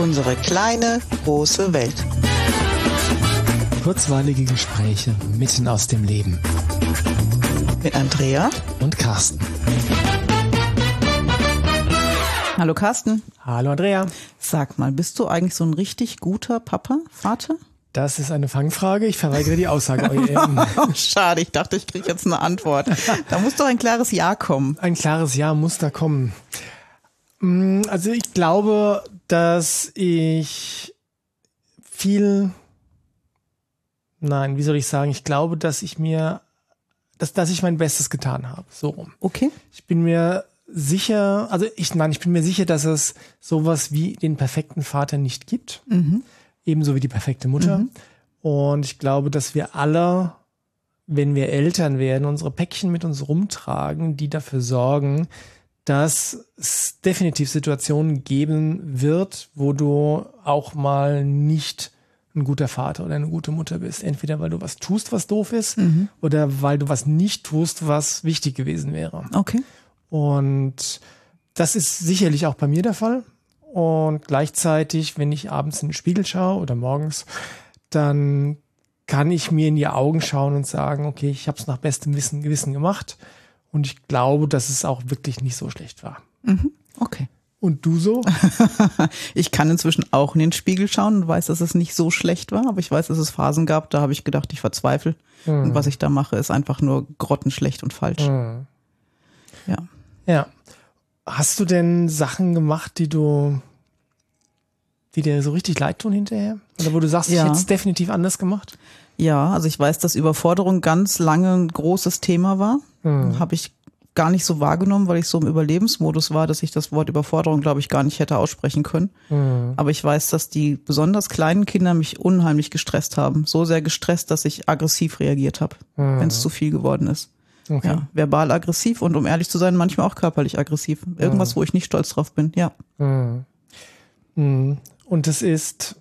Unsere kleine, große Welt. Kurzweilige Gespräche mitten aus dem Leben. Mit Andrea und Carsten. Hallo Carsten. Hallo Andrea. Sag mal, bist du eigentlich so ein richtig guter Papa, Vater? Das ist eine Fangfrage. Ich verweigere die Aussage. oh, schade, ich dachte, ich kriege jetzt eine Antwort. Da muss doch ein klares Ja kommen. Ein klares Ja muss da kommen. Mm, also ich glaube, dass ich viel, nein, wie soll ich sagen, ich glaube, dass ich mir, dass, dass ich mein Bestes getan habe. So rum. Okay. Ich bin mir sicher, also ich, nein, ich bin mir sicher, dass es sowas wie den perfekten Vater nicht gibt. Mhm. Ebenso wie die perfekte Mutter. Mhm. Und ich glaube, dass wir alle, wenn wir Eltern werden, unsere Päckchen mit uns rumtragen, die dafür sorgen, dass es definitiv Situationen geben wird, wo du auch mal nicht ein guter Vater oder eine gute Mutter bist. Entweder weil du was tust, was doof ist, mhm. oder weil du was nicht tust, was wichtig gewesen wäre. Okay. Und das ist sicherlich auch bei mir der Fall. Und gleichzeitig, wenn ich abends in den Spiegel schaue oder morgens, dann kann ich mir in die Augen schauen und sagen, okay, ich habe es nach bestem Wissen Gewissen gemacht. Und ich glaube, dass es auch wirklich nicht so schlecht war. Mhm. Okay. Und du so? ich kann inzwischen auch in den Spiegel schauen und weiß, dass es nicht so schlecht war, aber ich weiß, dass es Phasen gab, da habe ich gedacht, ich verzweifle. Mhm. Und was ich da mache, ist einfach nur grottenschlecht und falsch. Mhm. Ja. Ja. Hast du denn Sachen gemacht, die du, die dir so richtig leid tun hinterher? Oder wo du sagst, ja. ich hätte es definitiv anders gemacht? Ja, also ich weiß, dass Überforderung ganz lange ein großes Thema war. Hm. Habe ich gar nicht so wahrgenommen, weil ich so im Überlebensmodus war, dass ich das Wort Überforderung, glaube ich, gar nicht hätte aussprechen können. Mhm. Aber ich weiß, dass die besonders kleinen Kinder mich unheimlich gestresst haben. So sehr gestresst, dass ich aggressiv reagiert habe, mhm. wenn es zu viel geworden ist. Okay. Ja, verbal aggressiv und um ehrlich zu sein, manchmal auch körperlich aggressiv. Irgendwas, mhm. wo ich nicht stolz drauf bin, ja. Mhm. Mhm. Und es ist,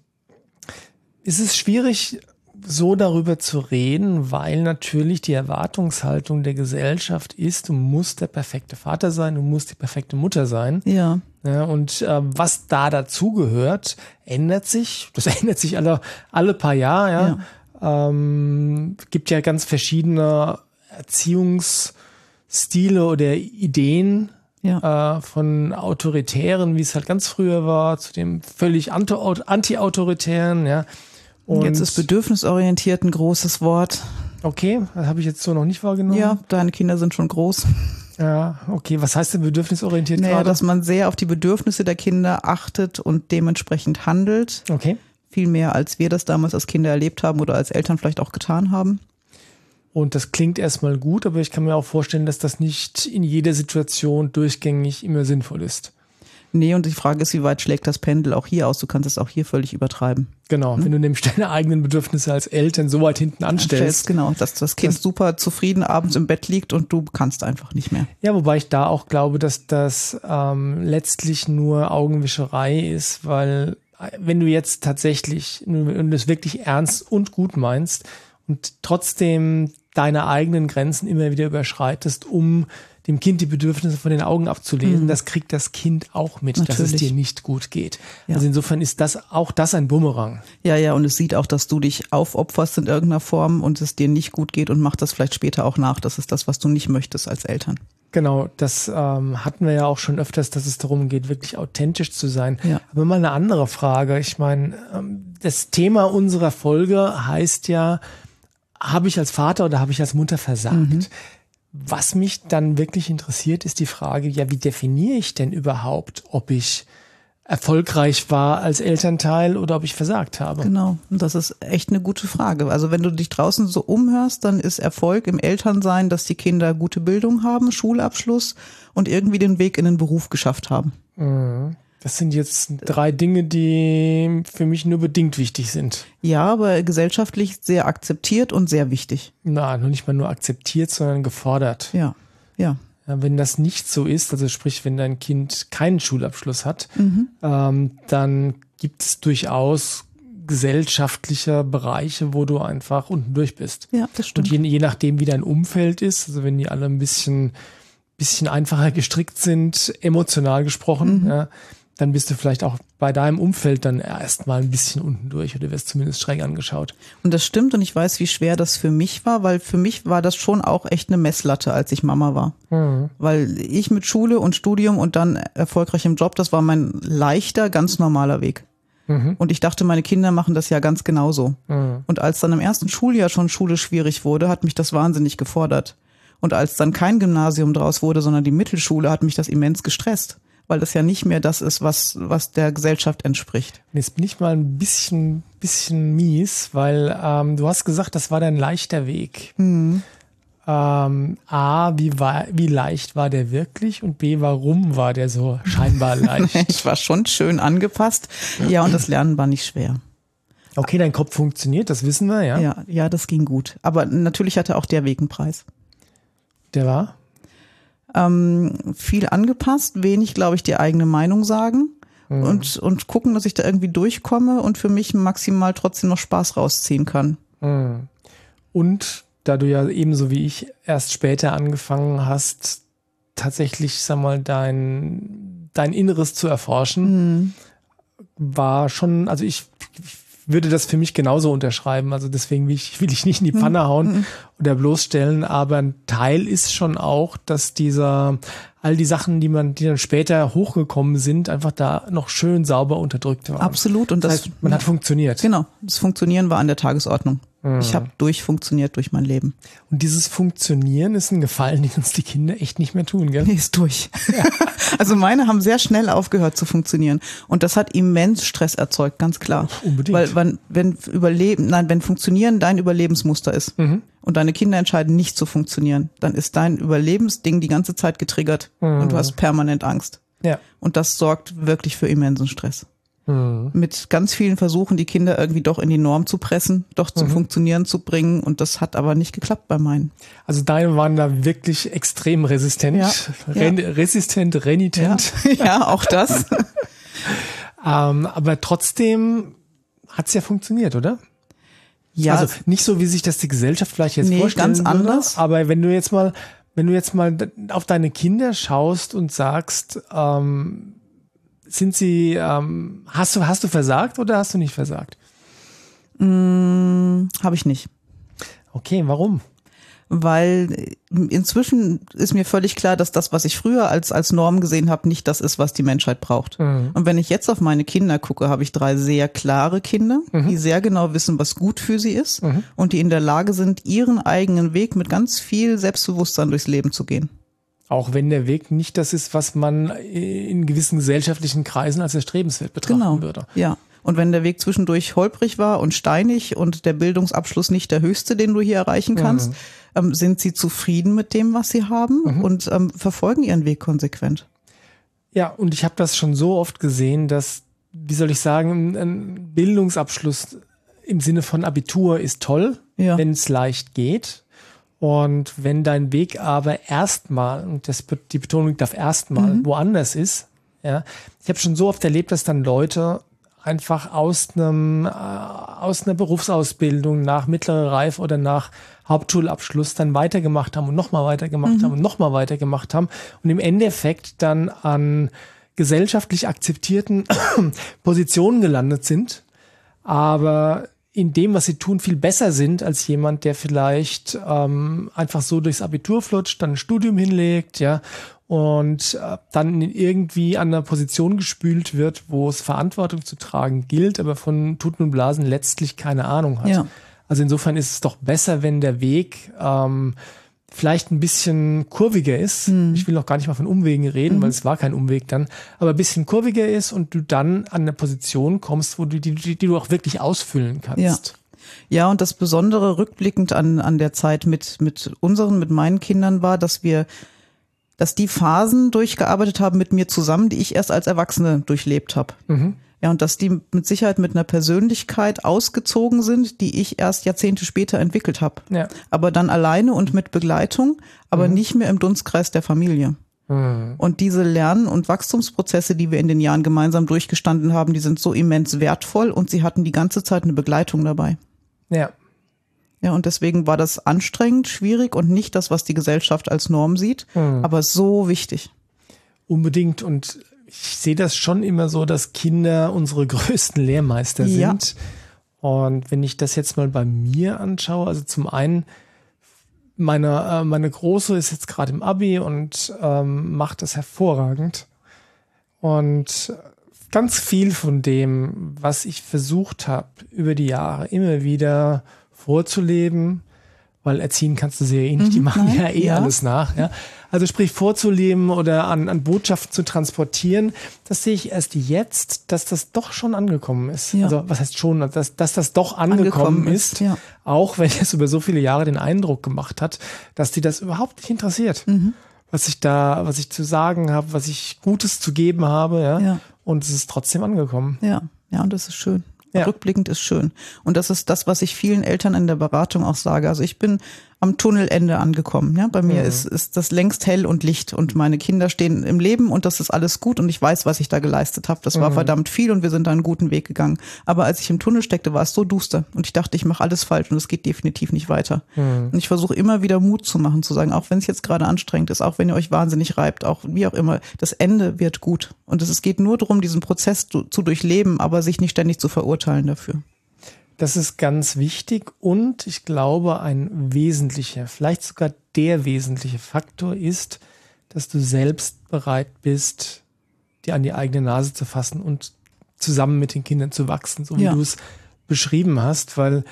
ist es schwierig, so darüber zu reden, weil natürlich die Erwartungshaltung der Gesellschaft ist, du musst der perfekte Vater sein, du musst die perfekte Mutter sein. Ja. ja und äh, was da dazugehört, ändert sich. Das ändert sich alle, alle paar Jahre. Ja. ja. Ähm, gibt ja ganz verschiedene Erziehungsstile oder Ideen. Ja. Äh, von Autoritären, wie es halt ganz früher war, zu dem völlig anti-autoritären, ja. Und jetzt ist bedürfnisorientiert ein großes Wort. Okay, das habe ich jetzt so noch nicht wahrgenommen. Ja, deine Kinder sind schon groß. Ja, okay. Was heißt denn bedürfnisorientiert naja, gerade? dass man sehr auf die Bedürfnisse der Kinder achtet und dementsprechend handelt. Okay. Viel mehr, als wir das damals als Kinder erlebt haben oder als Eltern vielleicht auch getan haben. Und das klingt erstmal gut, aber ich kann mir auch vorstellen, dass das nicht in jeder Situation durchgängig immer sinnvoll ist. Nee, und die Frage ist, wie weit schlägt das Pendel auch hier aus? Du kannst es auch hier völlig übertreiben. Genau, hm? wenn du nämlich deine eigenen Bedürfnisse als Eltern so weit hinten anstellst. genau, dass das Kind das, super zufrieden abends im Bett liegt und du kannst einfach nicht mehr. Ja, wobei ich da auch glaube, dass das ähm, letztlich nur Augenwischerei ist, weil äh, wenn du jetzt tatsächlich, wenn du es wirklich ernst und gut meinst und trotzdem deine eigenen Grenzen immer wieder überschreitest, um dem Kind die Bedürfnisse von den Augen abzulesen, mhm. das kriegt das Kind auch mit, Natürlich. dass es dir nicht gut geht. Ja. Also insofern ist das auch das ein Bumerang. Ja, ja, und es sieht auch, dass du dich aufopferst in irgendeiner Form und es dir nicht gut geht und macht das vielleicht später auch nach. Das ist das, was du nicht möchtest als Eltern. Genau, das ähm, hatten wir ja auch schon öfters, dass es darum geht, wirklich authentisch zu sein. Ja. Aber mal eine andere Frage. Ich meine, ähm, das Thema unserer Folge heißt ja, habe ich als Vater oder habe ich als Mutter versagt? Mhm. Was mich dann wirklich interessiert, ist die Frage, ja, wie definiere ich denn überhaupt, ob ich erfolgreich war als Elternteil oder ob ich versagt habe? Genau, und das ist echt eine gute Frage. Also wenn du dich draußen so umhörst, dann ist Erfolg im Elternsein, dass die Kinder gute Bildung haben, Schulabschluss und irgendwie den Weg in den Beruf geschafft haben. Mhm. Das sind jetzt drei Dinge, die für mich nur bedingt wichtig sind. Ja, aber gesellschaftlich sehr akzeptiert und sehr wichtig. Na, noch nicht mal nur akzeptiert, sondern gefordert. Ja, ja. ja wenn das nicht so ist, also sprich, wenn dein Kind keinen Schulabschluss hat, mhm. ähm, dann gibt es durchaus gesellschaftliche Bereiche, wo du einfach unten durch bist. Ja, das stimmt. Und je, je nachdem, wie dein Umfeld ist, also wenn die alle ein bisschen, bisschen einfacher gestrickt sind, emotional gesprochen, mhm. ja, dann bist du vielleicht auch bei deinem Umfeld dann erstmal ein bisschen unten durch oder wirst zumindest schräg angeschaut. Und das stimmt und ich weiß, wie schwer das für mich war, weil für mich war das schon auch echt eine Messlatte, als ich Mama war. Mhm. Weil ich mit Schule und Studium und dann erfolgreich im Job, das war mein leichter, ganz normaler Weg. Mhm. Und ich dachte, meine Kinder machen das ja ganz genauso. Mhm. Und als dann im ersten Schuljahr schon Schule schwierig wurde, hat mich das wahnsinnig gefordert. Und als dann kein Gymnasium draus wurde, sondern die Mittelschule, hat mich das immens gestresst weil das ja nicht mehr das ist, was, was der Gesellschaft entspricht. Jetzt bin ich mal ein bisschen, bisschen mies, weil ähm, du hast gesagt, das war dein leichter Weg. Mhm. Ähm, A, wie, war, wie leicht war der wirklich? Und B, warum war der so scheinbar leicht? ich war schon schön angepasst. Ja, und das Lernen war nicht schwer. Okay, dein Kopf funktioniert, das wissen wir, ja? Ja, ja, das ging gut. Aber natürlich hatte auch der Weg einen Preis. Der war? Ähm, viel angepasst, wenig, glaube ich, die eigene Meinung sagen mhm. und, und gucken, dass ich da irgendwie durchkomme und für mich maximal trotzdem noch Spaß rausziehen kann. Mhm. Und da du ja ebenso wie ich erst später angefangen hast, tatsächlich, sag mal, dein, dein Inneres zu erforschen, mhm. war schon, also ich, ich würde das für mich genauso unterschreiben. Also deswegen will ich, will ich nicht in die Pfanne hauen mhm. oder bloßstellen. Aber ein Teil ist schon auch, dass dieser, all die Sachen, die man, die dann später hochgekommen sind, einfach da noch schön sauber unterdrückt waren. Absolut. Und das, das heißt, man hat funktioniert. Genau. Das Funktionieren war an der Tagesordnung. Mhm. Ich habe durchfunktioniert durch mein Leben. Und dieses Funktionieren ist ein Gefallen, den uns die Kinder echt nicht mehr tun, gell? Nee, ist durch. Ja. also meine haben sehr schnell aufgehört zu funktionieren. Und das hat immens Stress erzeugt, ganz klar. Unbedingt. Weil wenn, wenn Überleben, nein, wenn Funktionieren dein Überlebensmuster ist mhm. und deine Kinder entscheiden nicht zu funktionieren, dann ist dein Überlebensding die ganze Zeit getriggert mhm. und du hast permanent Angst. Ja. Und das sorgt wirklich für immensen Stress mhm. mit ganz vielen Versuchen, die Kinder irgendwie doch in die Norm zu pressen, doch zum mhm. Funktionieren zu bringen. Und das hat aber nicht geklappt bei meinen. Also deine waren da wirklich extrem resistent. Ja, Ren ja. Resistent, renitent. Ja, ja auch das. ähm, aber trotzdem hat es ja funktioniert, oder? Ja. Also nicht so, wie sich das die Gesellschaft vielleicht jetzt nee, vorstellen ganz anders. aber wenn du jetzt mal, wenn du jetzt mal auf deine Kinder schaust und sagst, ähm, sind sie, ähm, hast du, hast du versagt oder hast du nicht versagt? Mm, Habe ich nicht. Okay, warum? Weil inzwischen ist mir völlig klar, dass das, was ich früher als, als Norm gesehen habe, nicht das ist, was die Menschheit braucht. Mhm. Und wenn ich jetzt auf meine Kinder gucke, habe ich drei sehr klare Kinder, mhm. die sehr genau wissen, was gut für sie ist mhm. und die in der Lage sind, ihren eigenen Weg mit ganz viel Selbstbewusstsein durchs Leben zu gehen. Auch wenn der Weg nicht das ist, was man in gewissen gesellschaftlichen Kreisen als erstrebenswert betrachten genau. würde. Ja. Und wenn der Weg zwischendurch holprig war und steinig und der Bildungsabschluss nicht der höchste, den du hier erreichen kannst, mhm. ähm, sind sie zufrieden mit dem, was sie haben mhm. und ähm, verfolgen ihren Weg konsequent. Ja, und ich habe das schon so oft gesehen, dass, wie soll ich sagen, ein Bildungsabschluss im Sinne von Abitur ist toll, ja. wenn es leicht geht. Und wenn dein Weg aber erstmal, und das, die Betonung darf erstmal, mhm. woanders ist, ja, ich habe schon so oft erlebt, dass dann Leute einfach aus einem äh, aus einer Berufsausbildung nach mittlerer Reife oder nach Hauptschulabschluss dann weitergemacht haben und nochmal weitergemacht mhm. haben und nochmal weitergemacht haben und im Endeffekt dann an gesellschaftlich akzeptierten Positionen gelandet sind, aber in dem, was sie tun, viel besser sind als jemand, der vielleicht ähm, einfach so durchs Abitur flutscht, dann ein Studium hinlegt, ja, und äh, dann irgendwie an einer Position gespült wird, wo es Verantwortung zu tragen gilt, aber von Tuten und Blasen letztlich keine Ahnung hat. Ja. Also insofern ist es doch besser, wenn der Weg ähm, vielleicht ein bisschen kurviger ist. Mhm. Ich will noch gar nicht mal von Umwegen reden, mhm. weil es war kein Umweg dann, aber ein bisschen kurviger ist und du dann an eine Position kommst, wo du die, die, die du auch wirklich ausfüllen kannst. Ja. Ja, und das Besondere rückblickend an, an der Zeit mit, mit unseren, mit meinen Kindern war, dass wir, dass die Phasen durchgearbeitet haben mit mir zusammen, die ich erst als Erwachsene durchlebt habe. Mhm. Ja, und dass die mit Sicherheit mit einer Persönlichkeit ausgezogen sind, die ich erst Jahrzehnte später entwickelt habe. Ja. Aber dann alleine und mit Begleitung, aber mhm. nicht mehr im Dunstkreis der Familie. Mhm. Und diese Lern- und Wachstumsprozesse, die wir in den Jahren gemeinsam durchgestanden haben, die sind so immens wertvoll und sie hatten die ganze Zeit eine Begleitung dabei. Ja. Ja, und deswegen war das anstrengend, schwierig und nicht das, was die Gesellschaft als Norm sieht, mhm. aber so wichtig. Unbedingt. Und ich sehe das schon immer so, dass Kinder unsere größten Lehrmeister Ja. sind. Und wenn ich das jetzt mal bei mir anschaue, also zum einen, meine, äh, meine Große ist jetzt gerade im Abi und ähm, macht das hervorragend. Und ganz viel von dem, was ich versucht habe, über die Jahre immer wieder vorzuleben, weil erziehen kannst du sie ja eh nicht, die machen nein, ja eh ja. alles nach. Ja? Also sprich vorzuleben oder an, an Botschaften zu transportieren, das sehe ich erst jetzt, dass das doch schon angekommen ist. Ja. Also was heißt schon, dass, dass das doch angekommen, Angekommen ist, ist, ja. auch wenn es über so viele Jahre den Eindruck gemacht hat, dass die das überhaupt nicht interessiert. Mhm. Was ich da, was ich zu sagen habe, was ich Gutes zu geben habe, ja. Ja. Und es ist trotzdem angekommen. Ja, ja, und das ist schön. Ja. Rückblickend ist schön. Und das ist das, was ich vielen Eltern in der Beratung auch sage. Also ich bin am Tunnelende angekommen. Ja, bei mir ist, ist das längst hell und Licht und meine Kinder stehen im Leben und das ist alles gut und ich weiß, was ich da geleistet habe. Das war verdammt viel und wir sind da einen guten Weg gegangen. Aber als ich im Tunnel steckte, war es so duster und ich dachte, ich mache alles falsch und es geht definitiv nicht weiter. Und ich versuche immer wieder Mut zu machen, zu sagen, auch wenn es jetzt gerade anstrengend ist, auch wenn ihr euch wahnsinnig reibt, auch wie auch immer, das Ende wird gut. Und es es geht nur darum, diesen Prozess zu, zu durchleben, aber sich nicht ständig zu verurteilen dafür. Das ist ganz wichtig und ich glaube, ein wesentlicher, vielleicht sogar der wesentliche Faktor ist, dass du selbst bereit bist, dir an die eigene Nase zu fassen und zusammen mit den Kindern zu wachsen, so wie Ja. du es beschrieben hast, weil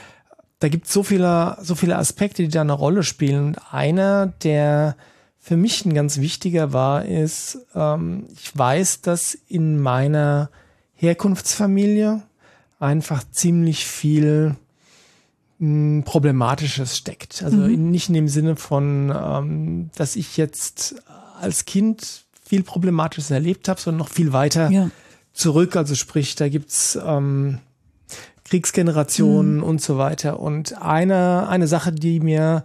da gibt es so viele, so viele Aspekte, die da eine Rolle spielen. Und einer, der für mich ein ganz wichtiger war, ist, ähm, ich weiß, dass in meiner Herkunftsfamilie einfach ziemlich viel mh, Problematisches steckt. Also in, nicht in dem Sinne von, ähm, dass ich jetzt als Kind viel Problematisches erlebt habe, sondern noch viel weiter Ja. zurück. Also sprich, da gibt's ähm, Kriegsgenerationen und so weiter. Und eine, eine Sache, die mir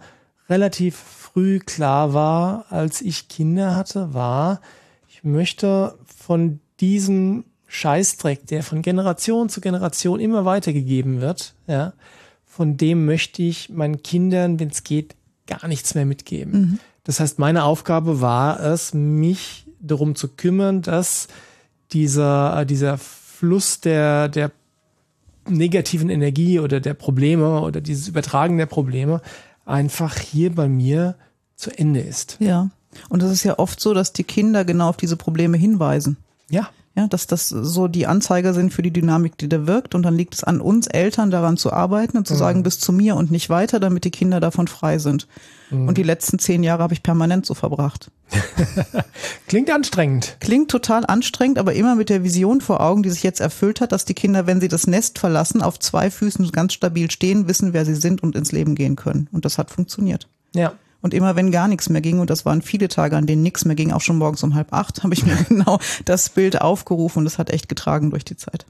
relativ früh klar war, als ich Kinder hatte, war, ich möchte von diesem Scheißdreck, der von Generation zu Generation immer weitergegeben wird, ja, von dem möchte ich meinen Kindern, wenn es geht, gar nichts mehr mitgeben. Das heißt, meine Aufgabe war es, mich darum zu kümmern, dass dieser, äh, dieser Fluss der, der negativen Energie oder der Probleme oder dieses Übertragen der Probleme einfach hier bei mir zu Ende ist. Ja. Und es ist ja oft so, dass die Kinder genau auf diese Probleme hinweisen. Ja, Ja, dass das so die Anzeiger sind für die Dynamik, die da wirkt. Und dann liegt es an uns Eltern, daran zu arbeiten und zu sagen, bis zu mir und nicht weiter, damit die Kinder davon frei sind. Und die letzten zehn Jahre habe ich permanent so verbracht. klingt anstrengend. Klingt total anstrengend, aber immer mit der Vision vor Augen, die sich jetzt erfüllt hat, dass die Kinder, wenn sie das Nest verlassen, auf zwei Füßen ganz stabil stehen, wissen, wer sie sind und ins Leben gehen können. Und das hat funktioniert. Ja. Und immer wenn gar nichts mehr ging, und das waren viele Tage, an denen nichts mehr ging, auch schon morgens um halb acht, habe ich mir genau das Bild aufgerufen und es hat echt getragen durch die Zeit.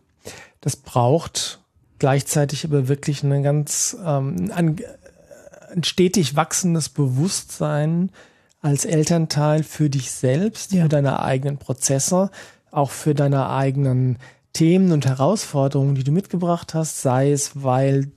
Das braucht gleichzeitig aber wirklich eine ganz, ähm, ein, ein stetig wachsendes Bewusstsein als Elternteil für dich selbst, Ja. für deine eigenen Prozesse, auch für deine eigenen Themen und Herausforderungen, die du mitgebracht hast, sei es, weil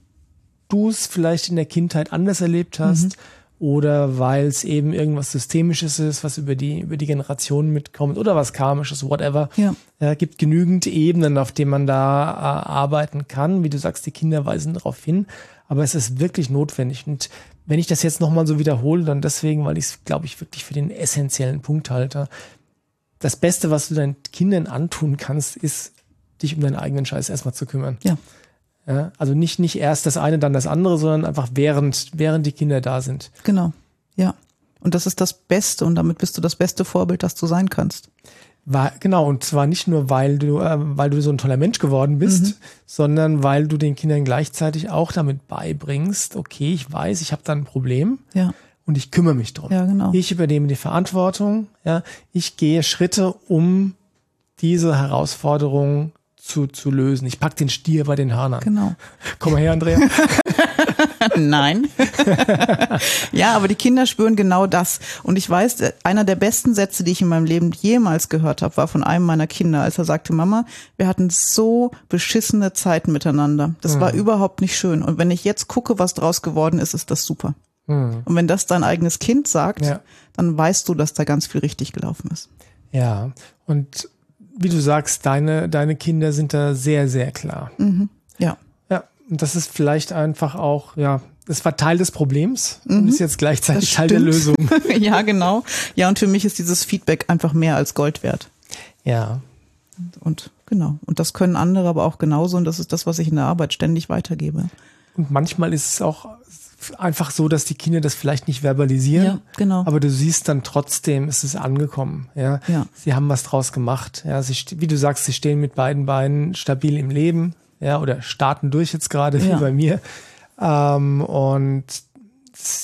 du es vielleicht in der Kindheit anders erlebt hast oder weil es eben irgendwas Systemisches ist, was über die, über die Generationen mitkommt oder was Karmisches, whatever. Ja. Ja, gibt genügend Ebenen, auf denen man da äh, arbeiten kann. Wie du sagst, die Kinder weisen darauf hin. Aber es ist wirklich notwendig. Und wenn ich das jetzt nochmal so wiederhole, dann deswegen, weil ich es, glaube ich, wirklich für den essentiellen Punkt halte. Das Beste, was du deinen Kindern antun kannst, ist, dich um deinen eigenen Scheiß erstmal zu kümmern. Ja. Ja, also nicht, nicht erst das eine, dann das andere, sondern einfach während, während die Kinder da sind. Genau. Ja. Und das ist das Beste und damit bist du das beste Vorbild, das du sein kannst. War, genau, und zwar nicht nur, weil du, äh, weil du so ein toller Mensch geworden bist, sondern weil du den Kindern gleichzeitig auch damit beibringst, okay, ich weiß, ich habe da ein Problem Ja. und ich kümmere mich drum. Ja, genau. Ich übernehme die Verantwortung, ja, ich gehe Schritte, um diese Herausforderung zu, zu lösen. Ich pack den Stier bei den Hörnern. Genau. Komm mal her, Andrea. Nein. ja, aber die Kinder spüren genau das. Und ich weiß, einer der besten Sätze, die ich in meinem Leben jemals gehört habe, war von einem meiner Kinder, als er sagte, Mama, wir hatten so beschissene Zeiten miteinander. Das war überhaupt nicht schön. Und wenn ich jetzt gucke, was draus geworden ist, ist das super. Und wenn das dein eigenes Kind sagt, Ja. dann weißt du, dass da ganz viel richtig gelaufen ist. Ja, und wie du sagst, deine, deine Kinder sind da sehr, sehr klar. Mhm. Ja. Ja, und das ist vielleicht einfach auch, ja, das war Teil des Problems mhm. und ist jetzt gleichzeitig Teil der Lösung. ja, genau. Ja, und für mich ist dieses Feedback einfach mehr als Gold wert. Ja. Und genau. Und das können andere aber auch genauso. Und das ist das, was ich in der Arbeit ständig weitergebe. Und manchmal ist es auch einfach so, dass die Kinder das vielleicht nicht verbalisieren. Ja, genau. Aber du siehst dann trotzdem, es ist angekommen. Ja, ja. sie haben was draus gemacht. Ja, sie, wie du sagst, sie stehen mit beiden Beinen stabil im Leben. Ja, oder starten durch jetzt gerade wie bei mir. Ähm, und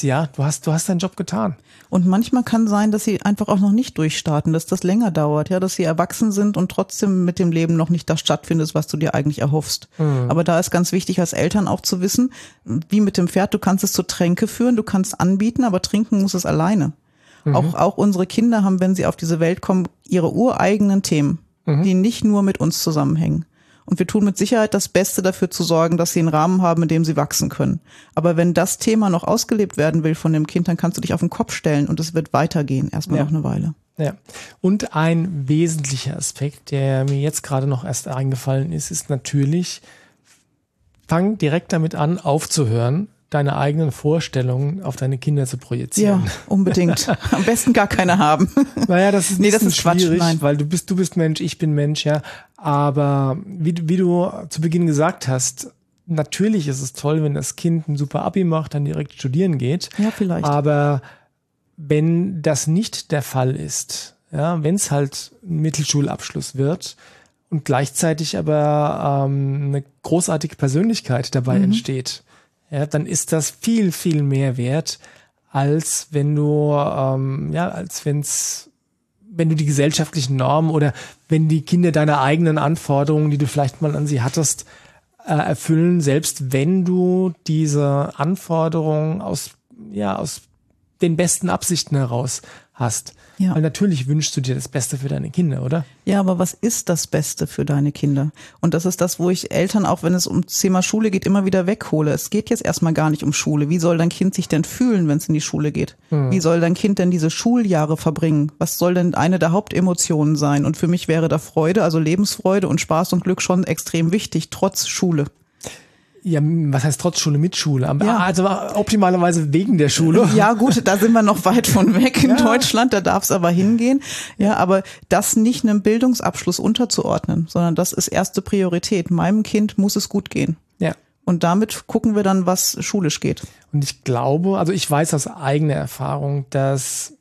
ja, du hast, du hast deinen Job getan. Und manchmal kann sein, dass sie einfach auch noch nicht durchstarten, dass das länger dauert, ja, dass sie erwachsen sind und trotzdem mit dem Leben noch nicht das stattfindet, was du dir eigentlich erhoffst. Mhm. Aber da ist ganz wichtig als Eltern auch zu wissen, wie mit dem Pferd, du kannst es zu Tränke führen, du kannst anbieten, aber trinken muss es alleine. Mhm. Auch, auch unsere Kinder haben, wenn sie auf diese Welt kommen, ihre ureigenen Themen, mhm. die nicht nur mit uns zusammenhängen. Und wir tun mit Sicherheit das Beste dafür zu sorgen, dass sie einen Rahmen haben, in dem sie wachsen können. Aber wenn das Thema noch ausgelebt werden will von dem Kind, dann kannst du dich auf den Kopf stellen und es wird weitergehen, erstmal ja. noch eine Weile. Ja. Und ein wesentlicher Aspekt, der mir jetzt gerade noch erst eingefallen ist, ist natürlich, fang direkt damit an, aufzuhören, deine eigenen Vorstellungen auf deine Kinder zu projizieren. Ja, unbedingt. Am besten gar keine haben. Naja, das ist, nee, das ist schwierig, Quatsch, nein. weil du bist, du bist Mensch, ich bin Mensch, ja. Aber wie, wie du zu Beginn gesagt hast, natürlich ist es toll, wenn das Kind ein super Abi macht, dann direkt studieren geht. Ja, vielleicht. Aber wenn das nicht der Fall ist, ja, wenn es halt ein Mittelschulabschluss wird und gleichzeitig aber ähm, eine großartige Persönlichkeit dabei mhm. entsteht, ja, dann ist das viel, viel mehr wert, als wenn du, ähm, ja, als wenn's, wenn du die gesellschaftlichen Normen oder wenn die Kinder deine eigenen Anforderungen, die du vielleicht mal an sie hattest, äh, erfüllen, selbst wenn du diese Anforderungen aus, ja, aus den besten Absichten heraus hast. Ja. Weil natürlich wünschst du dir das Beste für deine Kinder, oder? Ja, aber was ist das Beste für deine Kinder? Und das ist das, wo ich Eltern, auch wenn es um Thema Schule geht, immer wieder weghole. Es geht jetzt erstmal gar nicht um Schule. Wie soll dein Kind sich denn fühlen, wenn es in die Schule geht? Hm. Wie soll dein Kind denn diese Schuljahre verbringen? Was soll denn eine der Hauptemotionen sein? Und für mich wäre da Freude, also Lebensfreude und Spaß und Glück schon extrem wichtig, trotz Schule. Ja, was heißt trotz Schule mit Schule? Ja. Also optimalerweise wegen der Schule. Ja, gut, da sind wir noch weit von weg in ja. Deutschland, da darf es aber hingehen. Ja, aber das nicht einem Bildungsabschluss unterzuordnen, sondern das ist erste Priorität. Meinem Kind muss es gut gehen. Ja. Und damit gucken wir dann, was schulisch geht. Und ich glaube, also ich weiß aus eigener Erfahrung, dass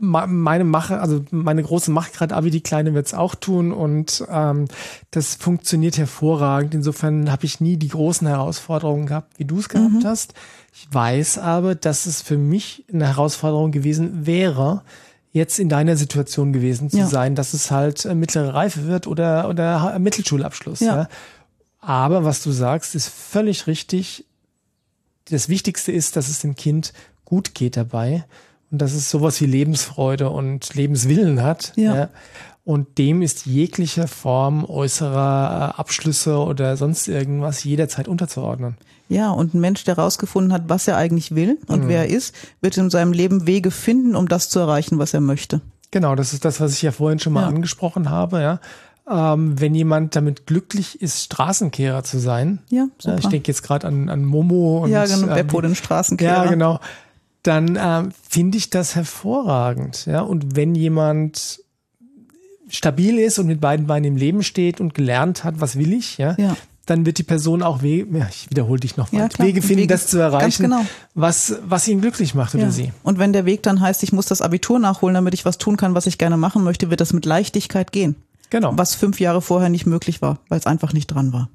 meine Mache, also meine große macht gerade Abi, die kleine wird's auch tun und ähm, das funktioniert hervorragend. Insofern habe ich nie die großen Herausforderungen gehabt, wie du es gehabt mhm. hast. Ich weiß aber, dass es für mich eine Herausforderung gewesen wäre, jetzt in deiner Situation gewesen zu ja. sein, dass es halt äh, mittlere Reife wird oder oder Mittelschulabschluss. Ja. ja. Aber was du sagst, ist völlig richtig. Das Wichtigste ist, dass es dem Kind gut geht dabei und dass es sowas wie Lebensfreude und Lebenswillen hat. Ja. ja. Und dem ist jegliche Form äußerer Abschlüsse oder sonst irgendwas jederzeit unterzuordnen. Ja, und ein Mensch, der rausgefunden hat, was er eigentlich will und mhm. wer er ist, wird in seinem Leben Wege finden, um das zu erreichen, was er möchte. Genau, das ist das, was ich ja vorhin schon mal ja. angesprochen habe, ja. Ähm, wenn jemand damit glücklich ist, Straßenkehrer zu sein. Ja, super. ich denke jetzt gerade an, an Momo und ja, genau, Beppo, den Straßenkehrer. Ja, genau dann äh, finde ich das hervorragend. Ja, und wenn jemand stabil ist und mit beiden Beinen im Leben steht und gelernt hat, was will ich, ja, ja. dann wird die Person auch Wege, ja, ich wiederhole dich nochmal, ja, Wege finden, Wege, das zu erreichen, genau. was, was ihn glücklich macht oder sie. Und wenn der Weg dann heißt, ich muss das Abitur nachholen, damit ich was tun kann, was ich gerne machen möchte, wird das mit Leichtigkeit gehen. Genau. Was fünf Jahre vorher nicht möglich war, weil es einfach nicht dran war.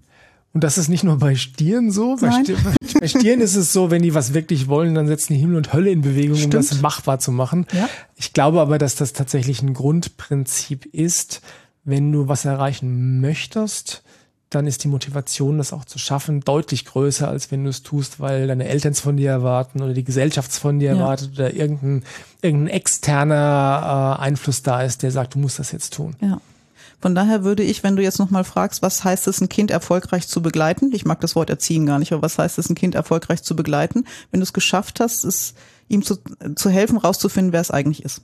Und das ist nicht nur bei Stieren so. Bei, Sti bei, Stieren ist es so, wenn die was wirklich wollen, dann setzen die Himmel und Hölle in Bewegung, Stimmt. um das machbar zu machen. Ja. Ich glaube aber, dass das tatsächlich ein Grundprinzip ist. Wenn du was erreichen möchtest, dann ist die Motivation, das auch zu schaffen, deutlich größer, als wenn du es tust, weil deine Eltern es von dir erwarten oder die Gesellschaft von dir ja. erwartet oder irgendein, irgendein externer äh, Einfluss da ist, der sagt, du musst das jetzt tun. Ja. Von daher würde ich, wenn du jetzt nochmal fragst, was heißt es, ein Kind erfolgreich zu begleiten? Ich mag das Wort erziehen gar nicht, aber was heißt es, ein Kind erfolgreich zu begleiten? Wenn du es geschafft hast, es ihm zu, zu helfen, rauszufinden, wer es eigentlich ist.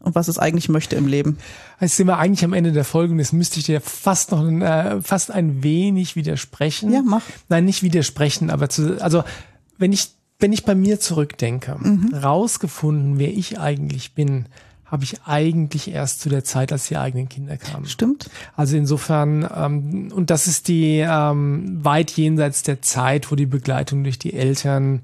und was es eigentlich möchte im Leben. Jetzt sind wir eigentlich am Ende der Folge und jetzt müsste ich dir fast noch ein, äh, fast ein wenig widersprechen. Ja, mach. Nein, nicht widersprechen, aber zu, also wenn ich wenn ich bei mir zurückdenke, mhm. rausgefunden, wer ich eigentlich bin, habe ich eigentlich erst zu der Zeit, als die eigenen Kinder kamen. Stimmt. Also insofern, ähm, und das ist die ähm, weit jenseits der Zeit, wo die Begleitung durch die Eltern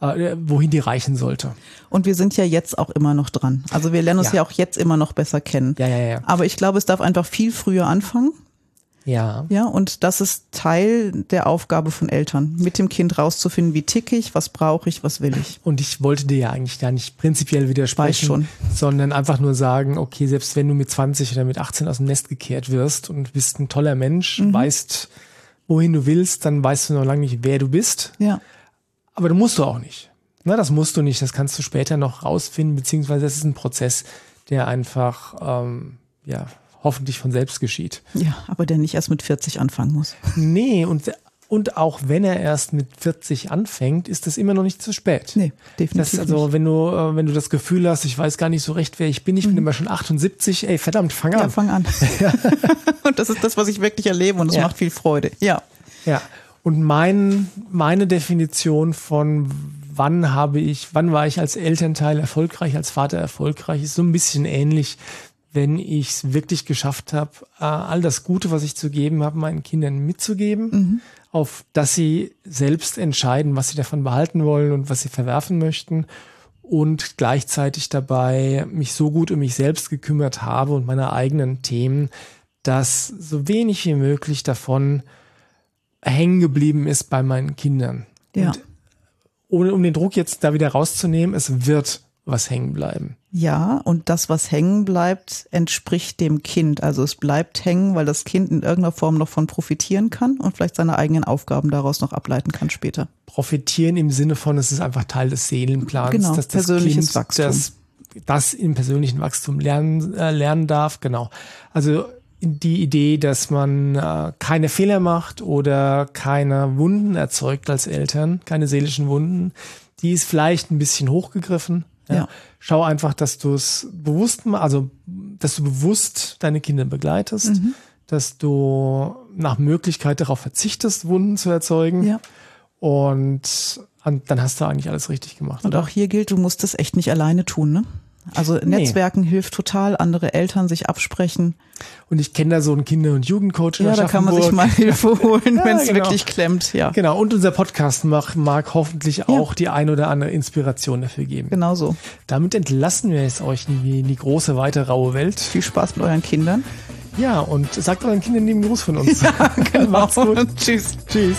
äh, wohin die reichen sollte. Und wir sind ja jetzt auch immer noch dran. Also wir lernen uns ja, ja auch jetzt immer noch besser kennen. Ja, ja, ja. Aber ich glaube, es darf einfach viel früher anfangen. Ja. Ja, und das ist Teil der Aufgabe von Eltern, mit dem Kind rauszufinden, wie tick ich, was brauche ich, was will ich. Und ich wollte dir ja eigentlich gar nicht prinzipiell widersprechen, schon. sondern einfach nur sagen, okay, selbst wenn du mit 20 oder mit 18 aus dem Nest gekehrt wirst und bist ein toller Mensch, mhm. weißt, wohin du willst, dann weißt du noch lange nicht, wer du bist. Ja. Aber du musst du auch nicht. Na, das musst du nicht. Das kannst du später noch rausfinden, beziehungsweise es ist ein Prozess, der einfach, ähm, ja, hoffentlich von selbst geschieht. Ja, aber der nicht erst mit 40 anfangen muss. Nee, und, und auch wenn er erst mit 40 anfängt, ist das immer noch nicht zu spät. Nee, definitiv. Also, wenn du, äh, wenn du das Gefühl hast, ich weiß gar nicht so recht, wer ich bin, ich mhm. bin immer schon 78, ey, verdammt, fang an. Ja, fang an. und das ist das, was ich wirklich erlebe und es ja. macht viel Freude. Ja. Ja. Und mein, meine Definition von wann habe ich, wann war ich als Elternteil erfolgreich, als Vater erfolgreich, ist so ein bisschen ähnlich wenn ich es wirklich geschafft habe, äh, all das Gute, was ich zu geben habe, meinen Kindern mitzugeben, mhm. auf dass sie selbst entscheiden, was sie davon behalten wollen und was sie verwerfen möchten und gleichzeitig dabei mich so gut um mich selbst gekümmert habe und meine eigenen Themen, dass so wenig wie möglich davon hängen geblieben ist bei meinen Kindern. Ja. Und ohne um den Druck jetzt da wieder rauszunehmen, es wird was hängen bleiben. Ja, und das, was hängen bleibt, entspricht dem Kind. Also es bleibt hängen, weil das Kind in irgendeiner Form noch von profitieren kann und vielleicht seine eigenen Aufgaben daraus noch ableiten kann später. Profitieren im Sinne von, es ist einfach Teil des Seelenplans, genau, dass das persönliches kind Wachstum. Das, das im persönlichen Wachstum lernen, äh, lernen darf. Genau. Also die Idee, dass man äh, keine Fehler macht oder keine Wunden erzeugt als Eltern, keine seelischen Wunden, die ist vielleicht ein bisschen hochgegriffen ja. ja. Schau einfach, dass du es bewusst, also dass du bewusst deine Kinder begleitest, mhm. dass du nach Möglichkeit darauf verzichtest, Wunden zu erzeugen. Ja. Und dann hast du eigentlich alles richtig gemacht. Und oder? auch hier gilt, du musst es echt nicht alleine tun, ne? Also Netzwerken nee. hilft total, andere Eltern sich absprechen. Und ich kenne da so einen Kinder- und Jugendcoach. Ja, da kann man sich mal Hilfe holen, ja, wenn es genau. wirklich klemmt. Ja. Genau. Und unser Podcast mag, mag hoffentlich ja. auch die ein oder andere Inspiration dafür geben. Genau so. Damit entlassen wir es euch in die, in die große, weite, raue Welt. Viel Spaß mit euren Kindern. Ja, und sagt euren Kindern lieben Gruß von uns. Ja, genau. Macht's gut. Tschüss. Tschüss.